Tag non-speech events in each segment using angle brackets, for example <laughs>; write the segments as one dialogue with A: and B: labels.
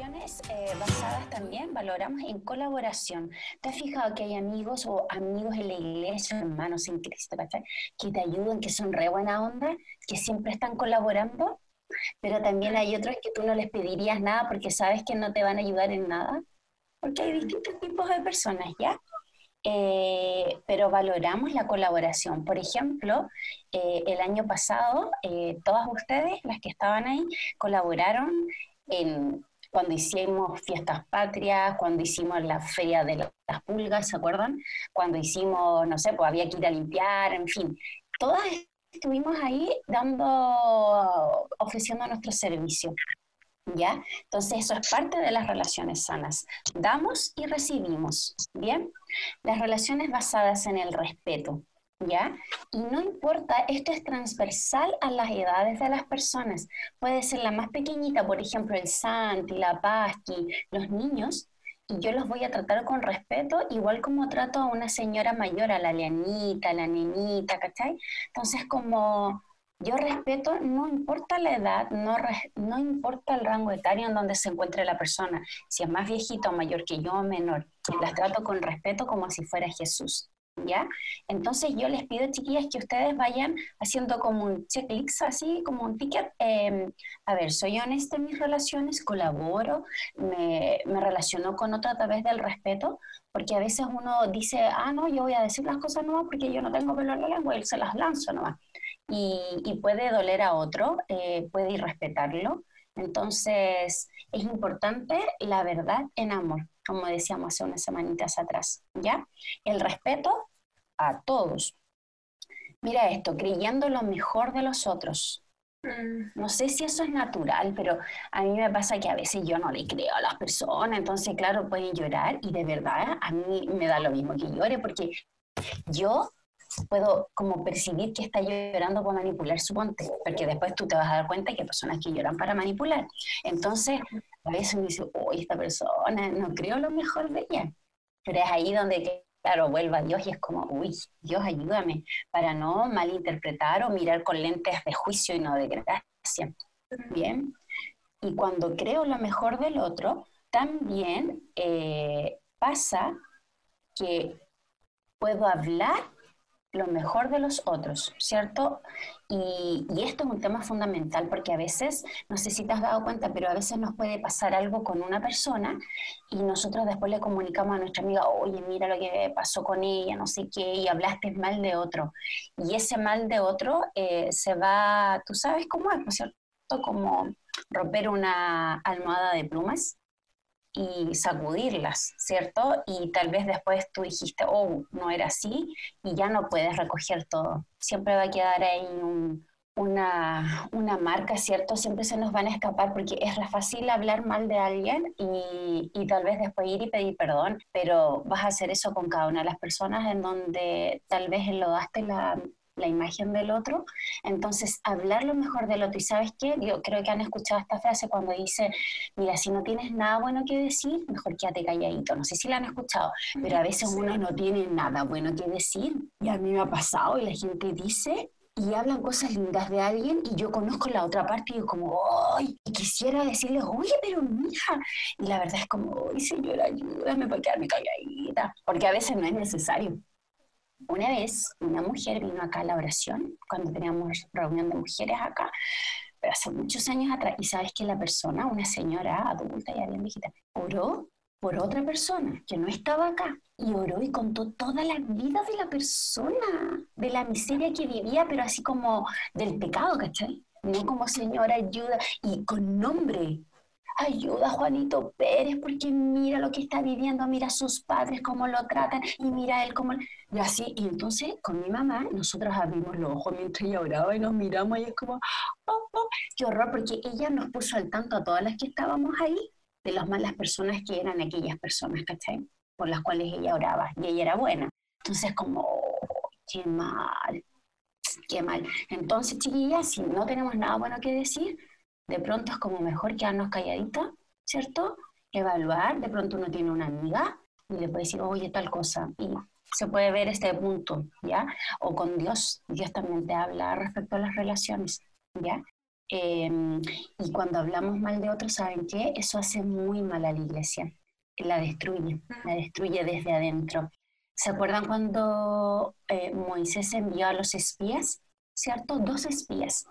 A: relaciones eh, basadas también, valoramos en colaboración. ¿Te has fijado que hay amigos o amigos en la iglesia, hermanos en Cristo, que te ayudan, que son re buena onda, que siempre están colaborando? Pero también hay otros que tú no les pedirías nada porque sabes que no te van a ayudar en nada. Porque hay distintos tipos de personas, ¿ya? Eh, pero valoramos la colaboración. Por ejemplo, eh, el año pasado, todas ustedes, las que estaban ahí, colaboraron en cuando hicimos fiestas patrias, cuando hicimos la feria de las pulgas, ¿se acuerdan? Cuando hicimos, no sé, pues había que ir a limpiar, en fin, todas estuvimos ahí dando, ofreciendo nuestro servicio. ¿Ya? Entonces eso es parte de las relaciones sanas. Damos y recibimos, ¿bien? Las relaciones basadas en el respeto, ¿ya? Y no importa, esto es transversal a las edades de las personas. Puede ser la más pequeñita, por ejemplo, el Santi, la Pasqui, los niños, y yo los voy a tratar con respeto, igual como trato a una señora mayor, a la Leanita, a la nenita, ¿cachai? Entonces, como yo respeto, no importa la edad, no, no importa el rango etario en donde se encuentre la persona, si es más viejito o mayor que yo o menor, las trato con respeto como si fuera Jesús. ¿Ya? Entonces yo les pido, chiquillas, que ustedes vayan haciendo como un checklist, así como un ticket. Em, a ver, soy honesta en mis relaciones, colaboro, me, me relaciono con otro a través del respeto, porque a veces uno dice, ah, no, yo voy a decir las cosas nuevas porque yo no tengo pelo en la lengua y se las lanzo nomás. Y, y puede doler a otro, eh, puede irrespetarlo. Entonces, es importante la verdad en amor, como decíamos hace unas semanitas atrás, ¿ya? El respeto a todos. Mira esto, creyendo lo mejor de los otros. Mm. No sé si eso es natural, pero a mí me pasa que a veces yo no le creo a las personas, entonces claro, pueden llorar y de verdad a mí me da lo mismo que llore porque yo puedo como percibir que está llorando por manipular su ponte, porque después tú te vas a dar cuenta que hay personas que lloran para manipular. Entonces, a veces me dice, uy, esta persona, no creo lo mejor de ella. Pero es ahí donde, claro, vuelve a Dios y es como, uy, Dios ayúdame, para no malinterpretar o mirar con lentes de juicio y no de gracia. Bien. Y cuando creo lo mejor del otro, también eh, pasa que puedo hablar lo mejor de los otros, ¿cierto? Y, esto es un tema fundamental porque a veces, no sé si te has dado cuenta, pero a veces nos puede pasar algo con una persona y nosotros después le comunicamos a nuestra amiga, oye, mira lo que pasó con ella, no sé qué, y hablaste mal de otro. Y ese mal de otro eh, se va, tú sabes cómo es, ¿cierto? Como romper una almohada de plumas y sacudirlas, ¿cierto? Y tal vez después tú dijiste, oh, no era así, y ya no puedes recoger todo. Siempre va a quedar ahí una, una, marca, ¿cierto? Siempre se nos van a escapar porque es fácil hablar mal de alguien y, y, tal vez después ir y pedir perdón, pero vas a hacer eso con cada una de las personas en donde tal vez enlodaste la, la imagen del otro. Entonces, hablar lo mejor del otro. ¿Y sabes qué? Yo creo que han escuchado esta frase cuando dice, mira, si no tienes nada bueno que decir, mejor quédate calladito. No sé si la han escuchado, pero a veces uno no tiene nada bueno que decir. Y a mí me ha pasado y la gente dice y hablan cosas lindas de alguien y yo conozco la otra parte y yo como, ¡ay! Y quisiera decirles, oye, pero mija. Y la verdad es como, ¡ay, señora, ayúdame para quedarme calladita! Porque a veces no es necesario. Una vez una mujer vino acá a la oración, cuando teníamos reunión de mujeres acá, pero hace muchos años atrás, y sabes que la persona, una señora adulta y alguien viejita, oró por otra persona que no estaba acá y oró y contó toda la vida de la persona, de la miseria que vivía, pero así como del pecado, ¿cachai? No como señora ayuda y con nombre, ayuda a Juanito Pérez porque mira lo que está viviendo, mira a sus padres cómo lo tratan y mira a él cómo... Y así, y entonces con mi mamá nosotros abrimos los ojos mientras ella oraba y nos miramos y es como, oh, oh, qué horror, porque ella nos puso al tanto a todas las que estábamos ahí de las malas personas que eran aquellas personas, ¿cachai? Por las cuales ella oraba y ella era buena. Entonces como, oh, qué mal, qué mal. Entonces, chiquillas, si no tenemos nada bueno que decir, de pronto es como mejor quedarnos calladitas, ¿cierto? Evaluar, de pronto uno tiene una amiga y le puede decir, oye, tal cosa, y se puede ver este punto, ¿ya? O con Dios, Dios también te habla respecto a las relaciones, ¿ya? Em, y cuando hablamos mal de otros, ¿saben qué? Eso hace muy mal a la iglesia. La destruye, la destruye desde adentro. ¿Se acuerdan cuando eh, Moisés envió a los espías? ¿Cierto? Dos espías.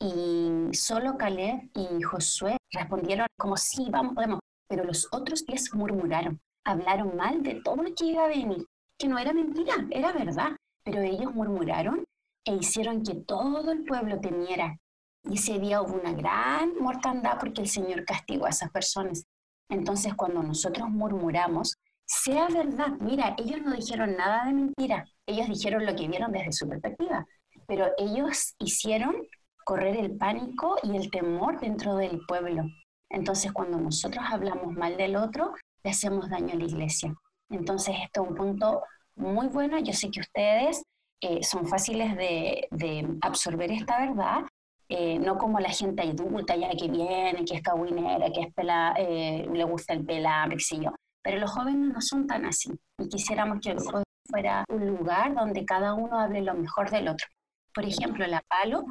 A: Y solo Caleb y Josué respondieron como sí, vamos, podemos. Pero los otros espías murmuraron, hablaron mal de todo lo que iba a venir, que no era mentira, era verdad. Pero ellos murmuraron e hicieron que todo el pueblo temiera. Y ese día hubo una gran mortandad porque el Señor castigó a esas personas. Entonces, cuando nosotros murmuramos, sea verdad, mira, ellos no dijeron nada de mentira, ellos dijeron lo que vieron desde su perspectiva, pero ellos hicieron correr el pánico y el temor dentro del pueblo. Entonces, cuando nosotros hablamos mal del otro, le hacemos daño a la iglesia. Entonces, esto es un punto muy bueno. Yo sé que ustedes eh, son fáciles de, absorber esta verdad, eh, no como la gente adulta ya que viene, que es cabuinera, que es eh, le gusta el pelambre, qué sé yo. Pero los jóvenes no son tan así y quisiéramos que el juego fuera un lugar donde cada uno hable lo mejor del otro. Por ejemplo, la Palo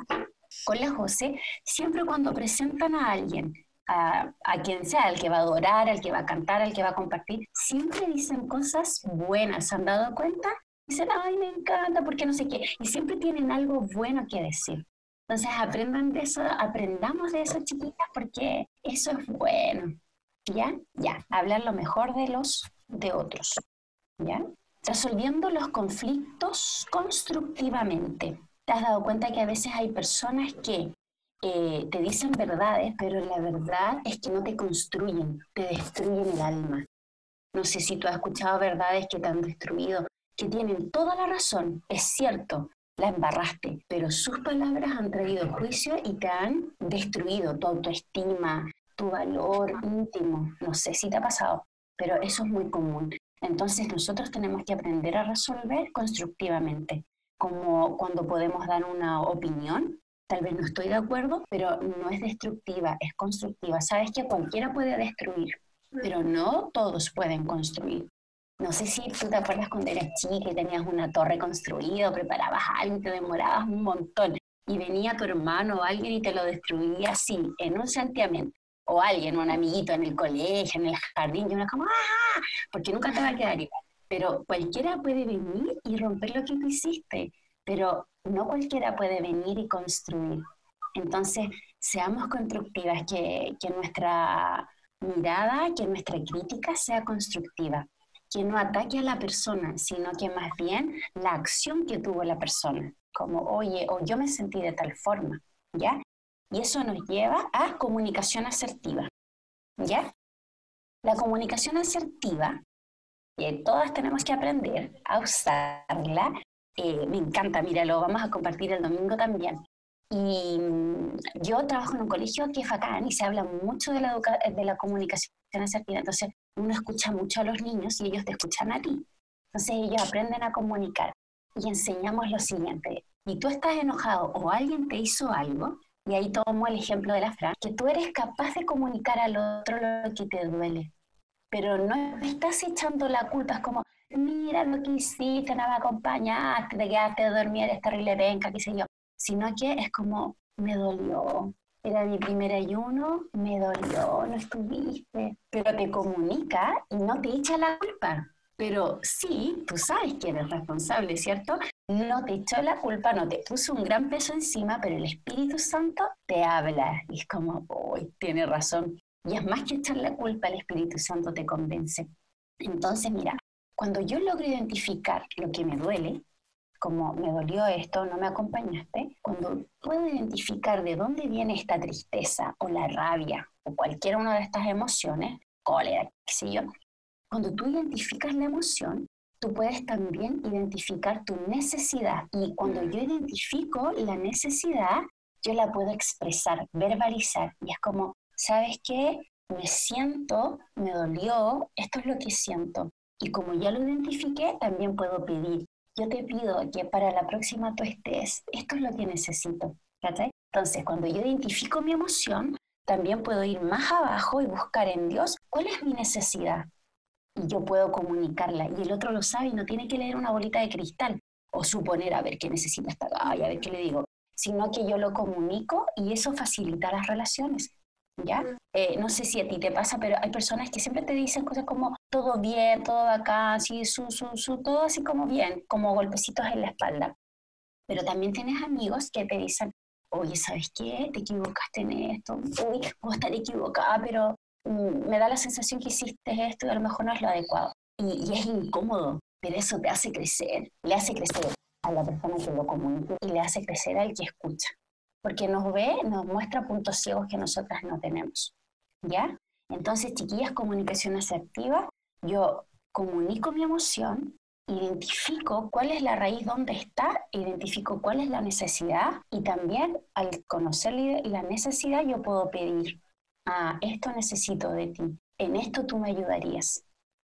A: con la José, siempre cuando presentan a alguien, a, a, quien sea, al que va a adorar, al que va a cantar, al que va a compartir, siempre dicen cosas buenas. ¿Se han dado cuenta? Dicen, ay, me encanta, porque no sé qué. Y siempre tienen algo bueno que decir. Entonces aprendan de eso, aprendamos de eso, chiquitas, porque eso es bueno. ¿Ya? Ya, hablar lo mejor de los de otros. ¿Ya? Resolviendo los conflictos constructivamente. ¿Te has dado cuenta que a veces hay personas que te dicen verdades, pero la verdad es que no te construyen, te destruyen el alma? No sé si tú has escuchado verdades que te han destruido, que tienen toda la razón, es cierto, la embarraste, pero sus palabras han traído juicio y te han destruido tu autoestima, tu valor íntimo. No sé si te ha pasado, pero eso es muy común. Entonces nosotros tenemos que aprender a resolver constructivamente, como cuando podemos dar una opinión. Tal vez no estoy de acuerdo, pero no es destructiva, es constructiva. Sabes que cualquiera puede destruir, pero no todos pueden construir. No sé si tú te acuerdas cuando eras chica y tenías una torre construida, preparabas algo y te demorabas un montón. Y venía tu hermano o alguien y te lo destruía así, en un santiamento. O alguien, un amiguito en el colegio, en el jardín, y uno como, ¡ah! Porque nunca te va a quedar igual. Pero cualquiera puede venir y romper lo que tú hiciste, pero no cualquiera puede venir y construir. Entonces, seamos constructivas, que, que nuestra mirada, que nuestra crítica sea constructiva que no ataque a la persona, sino que más bien la acción que tuvo la persona, como, oye, o yo me sentí de tal forma, ¿ya? Y eso nos lleva a comunicación asertiva, ¿ya? La comunicación asertiva, que todas tenemos que aprender a usarla, eh, me encanta, mira, lo vamos a compartir el domingo también. Y mm, yo trabajo en un colegio que es bacán y se habla mucho de la, de la comunicación asertiva. Entonces, uno escucha mucho a los niños y ellos te escuchan a ti. Entonces, ellos aprenden a comunicar. Y enseñamos lo siguiente. Y tú estás enojado o alguien te hizo algo, y ahí tomo el ejemplo de la Fran, que tú eres capaz de comunicar al otro lo que te duele. Pero no estás echando la culpa, es como, mira lo que hiciste, no me acompañaste, te quedaste a dormir, eres terrible venga, qué sé yo sino que es como, me dolió, era mi primer ayuno, me dolió, no estuviste, pero te comunica y no te echa la culpa. Pero sí, tú sabes que eres responsable, ¿cierto? No te echó la culpa, no te puso un gran peso encima, pero el Espíritu Santo te habla y es como, uy, tiene razón. Y es más que echar la culpa, el Espíritu Santo te convence. Entonces, mira, cuando yo logro identificar lo que me duele, como me dolió esto, no me acompañaste, cuando puedo identificar de dónde viene esta tristeza o la rabia o cualquiera una de estas emociones, cólera, qué sé yo, cuando tú identificas la emoción, tú puedes también identificar tu necesidad. Y cuando yo identifico la necesidad, yo la puedo expresar, verbalizar. Y es como, ¿sabes qué? Me siento, me dolió, esto es lo que siento. Y como ya lo identifiqué, también puedo pedir, yo te pido que para la próxima tú estés, esto es lo que necesito. Entonces, cuando yo identifico mi emoción, también puedo ir más abajo y buscar en Dios cuál es mi necesidad. Y yo puedo comunicarla. Y el otro lo sabe y no tiene que leer una bolita de cristal o suponer a ver qué necesita esta, ay, a ver qué le digo. sino que yo lo comunico y eso facilita las relaciones. ¿Ya? Eh, no sé si a ti te pasa, pero hay personas que siempre te dicen cosas como todo bien, todo acá, así, su, su, su, todo así como bien, como golpecitos en la espalda. Pero también tienes amigos que te dicen, oye, ¿sabes qué? Te equivocaste en esto, uy, puedo estar equivocada, pero mm, me da la sensación que hiciste esto y a lo mejor no es lo adecuado. Y, y es incómodo, pero eso te hace crecer, le hace crecer a la persona que lo comunica y le hace crecer al que escucha. Porque nos ve, nos muestra puntos ciegos que nosotras no tenemos. ¿Ya? Entonces, chiquillas, comunicación asertiva, yo comunico mi emoción, identifico cuál es la raíz donde está, identifico cuál es la necesidad y también al conocer la necesidad yo puedo pedir, ah, esto necesito de ti, en esto tú me ayudarías.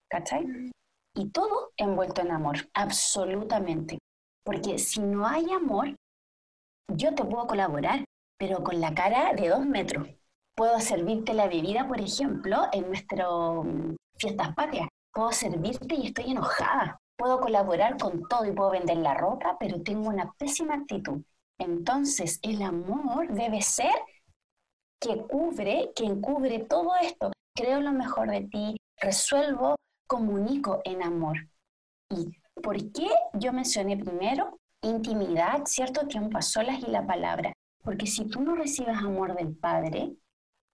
A: ¿Cachai? Y todo envuelto en amor, absolutamente. Porque si no hay amor, yo te puedo colaborar, pero con la cara de dos metros. Puedo servirte la bebida, por ejemplo, en nuestras mm, fiestas patrias. Puedo servirte y estoy enojada. Puedo colaborar con todo y puedo vender la ropa, pero tengo una pésima actitud. Entonces, el amor debe ser que cubre, que encubre todo esto. Creo lo mejor de ti, resuelvo, comunico en amor. Y ¿Por qué yo mencioné primero intimidad, cierto tiempo a solas y la palabra? Porque si tú no recibes amor del Padre,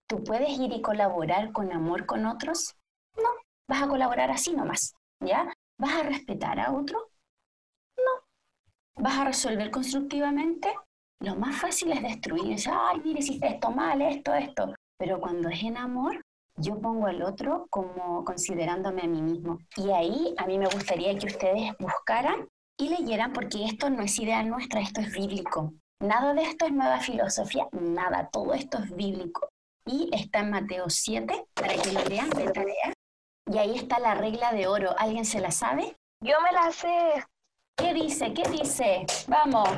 A: ¿tú puedes ir y colaborar con amor con otros? No, vas a colaborar así nomás, ¿ya? ¿Vas a respetar a otro? No. ¿Vas a resolver constructivamente? Lo más fácil es destruir, ay, mire, hiciste esto mal, esto, esto. Pero cuando es en amor, yo pongo al otro como considerándome a mí mismo. Y ahí a mí me gustaría que ustedes buscaran y leyeran, porque esto no es idea nuestra, esto es bíblico. Nada de esto es nueva filosofía, nada, todo esto es bíblico. Y está en Mateo 7, para que lo lean de tarea. Y ahí está la regla de oro. ¿Alguien se la sabe?
B: Yo me la sé.
A: ¿Qué dice? ¿Qué dice? Vamos.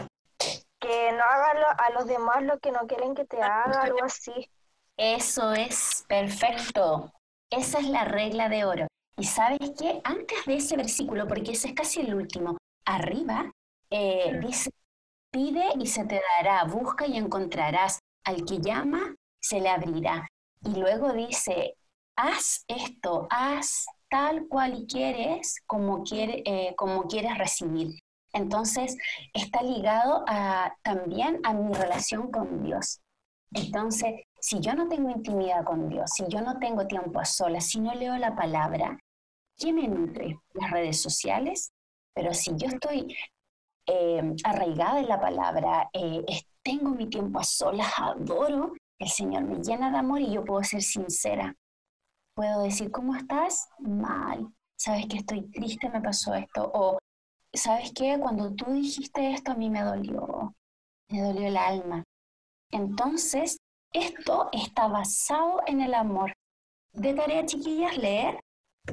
B: Que no hagas a los demás lo que no quieren que te haga, algo así.
A: Eso es perfecto. Esa es la regla de oro. Y sabes qué, antes de ese versículo, porque ese es casi el último, arriba eh, dice, pide y se te dará, busca y encontrarás, al que llama, se le abrirá. Y luego dice, haz esto, haz tal cual quieres, como, quiere, eh, como quieres recibir. Entonces, está ligado a, también a mi relación con Dios. Entonces, si yo no tengo intimidad con Dios, si yo no tengo tiempo a solas, si no leo la palabra, ¿quién me nutre? Las redes sociales. Pero si yo estoy eh, arraigada en la palabra, eh, tengo mi tiempo a solas, adoro, el Señor me llena de amor y yo puedo ser sincera. Puedo decir, ¿cómo estás? Mal. ¿Sabes que estoy triste? Me pasó esto. O, ¿sabes qué? Cuando tú dijiste esto, a mí me dolió. Me dolió el alma. Entonces, esto está basado en el amor. De tarea, chiquillas, leer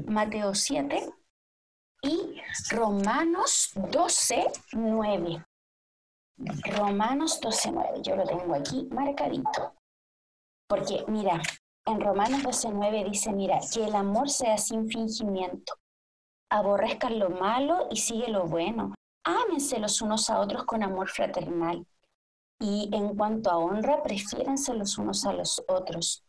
A: Mateo 7 y Romanos 12, 9. Romanos 12, 9. Yo lo tengo aquí marcadito. Porque, mira, en Romanos 12, 9 dice, mira, que el amor sea sin fingimiento. Aborrezcan lo malo y sigue lo bueno. Ámense los unos a otros con amor fraternal y en cuanto a honra, prefiérense los unos a los otros.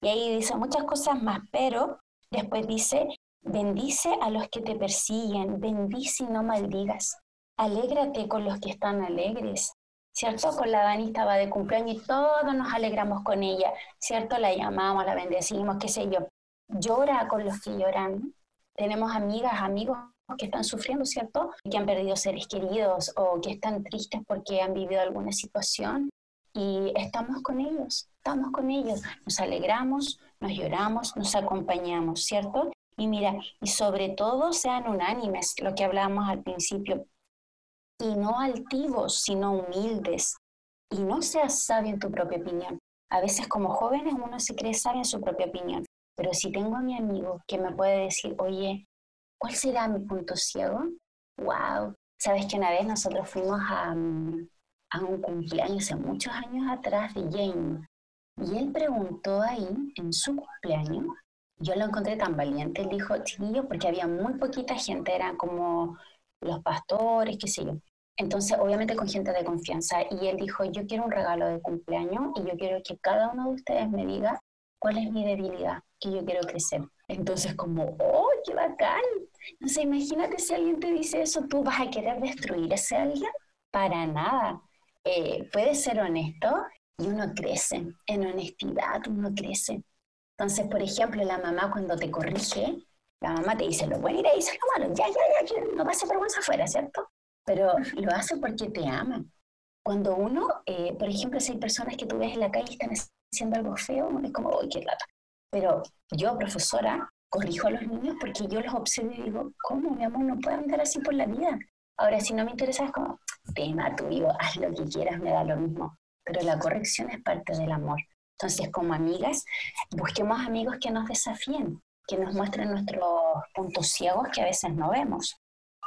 A: Y ahí dice muchas cosas más, pero después dice, bendice a los que te persiguen, bendice y no maldigas. Alégrate con los que están alegres. ¿Cierto? Con la Dani estaba de cumpleaños y todos nos alegramos con ella. ¿Cierto? La llamamos, la bendecimos, qué sé yo. Llora con los que lloran. Tenemos amigas, amigos que están sufriendo, ¿cierto? Que han perdido seres queridos o que están tristes porque han vivido alguna situación y estamos con ellos, estamos con ellos, nos alegramos, nos lloramos, nos acompañamos, ¿cierto? Y mira, y sobre todo sean unánimes, lo que hablábamos al principio, y no altivos, sino humildes, y no seas sabio en tu propia opinión. A veces como jóvenes uno se cree sabio en su propia opinión, pero si tengo a mi amigo que me puede decir, oye, ¿Cuál será mi punto ciego? ¡Wow! Sabes que una vez nosotros fuimos a, a un cumpleaños hace muchos años atrás de Jane y él preguntó ahí en su cumpleaños, yo lo encontré tan valiente, él dijo, chiquillo, porque había muy poquita gente, eran como los pastores, qué sé yo. Entonces, obviamente con gente de confianza. Y él dijo, yo quiero un regalo de cumpleaños y yo quiero que cada uno de ustedes me diga cuál es mi debilidad, que yo quiero crecer. Entonces, como, ¡oh, qué bacán! Entonces, imagínate si alguien te dice eso, ¿tú vas a querer destruir a ese alguien? Para nada. Eh, puede ser honesto y uno crece. En honestidad uno crece. Entonces, por ejemplo, la mamá cuando te corrige, la mamá te dice lo bueno y te dice lo malo. Ya, ya, ya, no pase vergüenza afuera, ¿cierto? Pero lo hace porque te ama. Cuando uno, eh, por ejemplo, si hay personas que tú ves en la calle y están haciendo algo feo, es como, ¡ay, qué lata! Pero yo, profesora, corrijo a los niños porque yo los observo y digo, ¿cómo, mi amor, no puede andar así por la vida? Ahora, si no me interesa, es como, tema tu hijo, haz lo que quieras, me da lo mismo. Pero la corrección es parte del amor. Entonces, como amigas, busquemos amigos que nos desafíen, que nos muestren nuestros puntos ciegos que a veces no vemos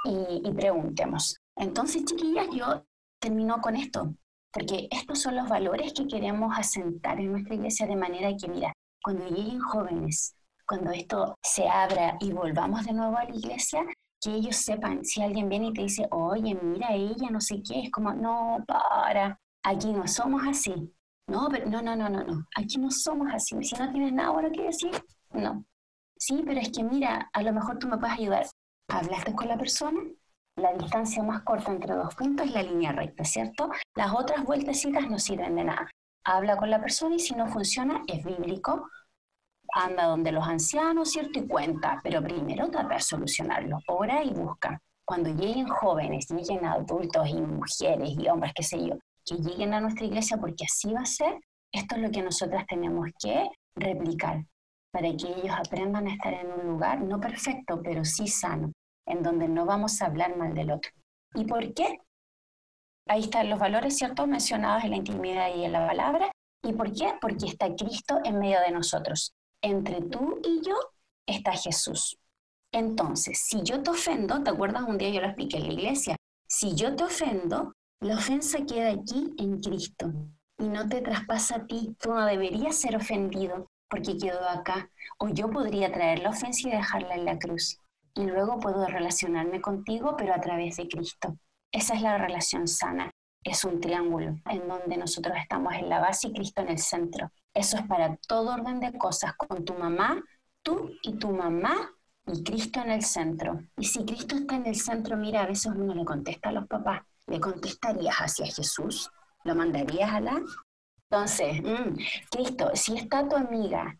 A: y, y preguntemos. Entonces, chiquillas, yo termino con esto, porque estos son los valores que queremos asentar en nuestra iglesia de manera que, mira, cuando lleguen jóvenes, cuando esto se abra y volvamos de nuevo a la iglesia, que ellos sepan, si alguien viene y te dice, oye, mira ella, no sé qué, es como, no, para, aquí no somos así. No, pero no, no, no, no, no, aquí no somos así. Si no tienes nada bueno que decir, no. Sí, pero es que mira, a lo mejor tú me puedes ayudar. ¿Hablaste con la persona? La distancia más corta entre dos puntos es la línea recta, ¿cierto? Las otras vueltecitas no sirven de nada. Habla con la persona y si no funciona, es bíblico, anda donde los ancianos, ¿cierto? Y cuenta, pero primero trata de solucionarlo, ora y busca. Cuando lleguen jóvenes, lleguen adultos y mujeres y hombres, qué sé yo, que lleguen a nuestra iglesia porque así va a ser, esto es lo que nosotras tenemos que replicar para que ellos aprendan a estar en un lugar no perfecto, pero sí sano, en donde no vamos a hablar mal del otro. ¿Y por qué? Ahí están los valores, ¿cierto? Mencionados en la intimidad y en la palabra. ¿Y por qué? Porque está Cristo en medio de nosotros entre tú y yo está Jesús. Entonces, si yo te ofendo, ¿te acuerdas un día yo lo expliqué en la iglesia? Si yo te ofendo, la ofensa queda aquí en Cristo y no te traspasa a ti. Tú no deberías ser ofendido porque quedó acá. O yo podría traer la ofensa y dejarla en la cruz. Y luego puedo relacionarme contigo, pero a través de Cristo. Esa es la relación sana. Es un triángulo en donde nosotros estamos en la base y Cristo en el centro. Eso es para todo orden de cosas, con tu mamá, tú y tu mamá y Cristo en el centro. Y si Cristo está en el centro, mira, a veces uno le contesta a los papás, ¿le contestarías hacia Jesús? ¿Lo mandarías a la? Entonces, mm, Cristo, si está tu amiga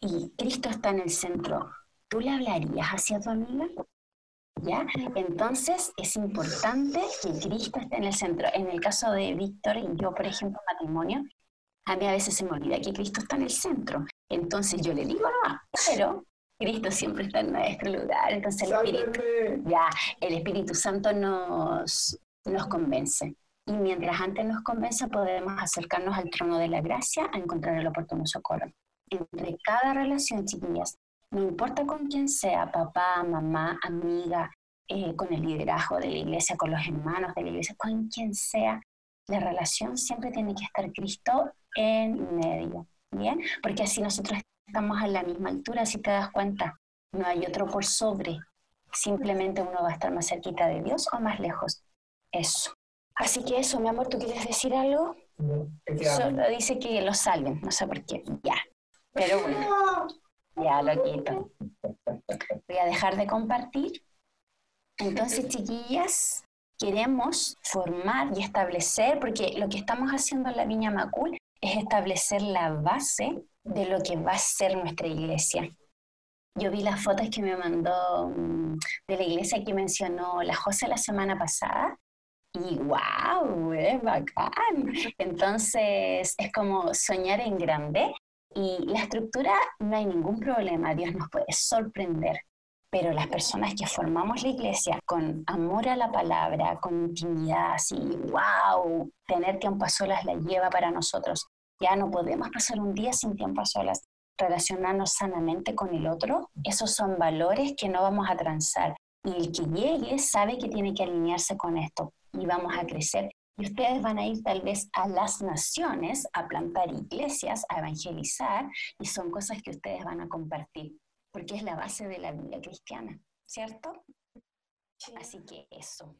A: y Cristo está en el centro, ¿tú le hablarías hacia tu amiga? ¿Ya? Entonces es importante que Cristo esté en el centro. En el caso de Víctor y yo, por ejemplo, matrimonio, a mí a veces se me olvida que Cristo está en el centro. Entonces yo le digo, no, pero Cristo siempre está en nuestro lugar. Entonces el Espíritu, ya, el Espíritu Santo nos, nos convence. Y mientras antes nos convence, podemos acercarnos al trono de la gracia a encontrar el oportuno socorro. Entre cada relación, chiquillas, no importa con quién sea, papá, mamá, amiga, eh, con el liderazgo de la iglesia, con los hermanos de la iglesia, con quien sea, la relación siempre tiene que estar Cristo en medio, ¿bien? Porque así nosotros estamos a la misma altura, si te das cuenta, no hay otro por sobre, simplemente uno va a estar más cerquita de Dios o más lejos. Eso. Así que eso, mi amor, ¿tú quieres decir algo? Solo dice que lo salven, no sé por qué. Ya. Pero <laughs> bueno, ya lo quito. Voy a dejar de compartir. Entonces, chiquillas, queremos formar y establecer, porque lo que estamos haciendo en la Viña Macul es establecer la base de lo que va a ser nuestra iglesia. Yo vi las fotos que me mandó mm, de la iglesia que mencionó la José la semana pasada y wow, es bacán. Entonces es como soñar en grande y la estructura no hay ningún problema, Dios nos puede sorprender pero las personas que formamos la iglesia con amor a la palabra, con intimidad, así, wow, tener tiempo a solas la lleva para nosotros. Ya no podemos pasar un día sin tiempo a solas. Relacionarnos sanamente con el otro, esos son valores que no vamos a transar. Y el que llegue sabe que tiene que alinearse con esto y vamos a crecer. Y ustedes van a ir tal vez a las naciones a plantar iglesias, a evangelizar, y son cosas que ustedes van a compartir porque es la base de la vida cristiana, ¿cierto? Así que eso.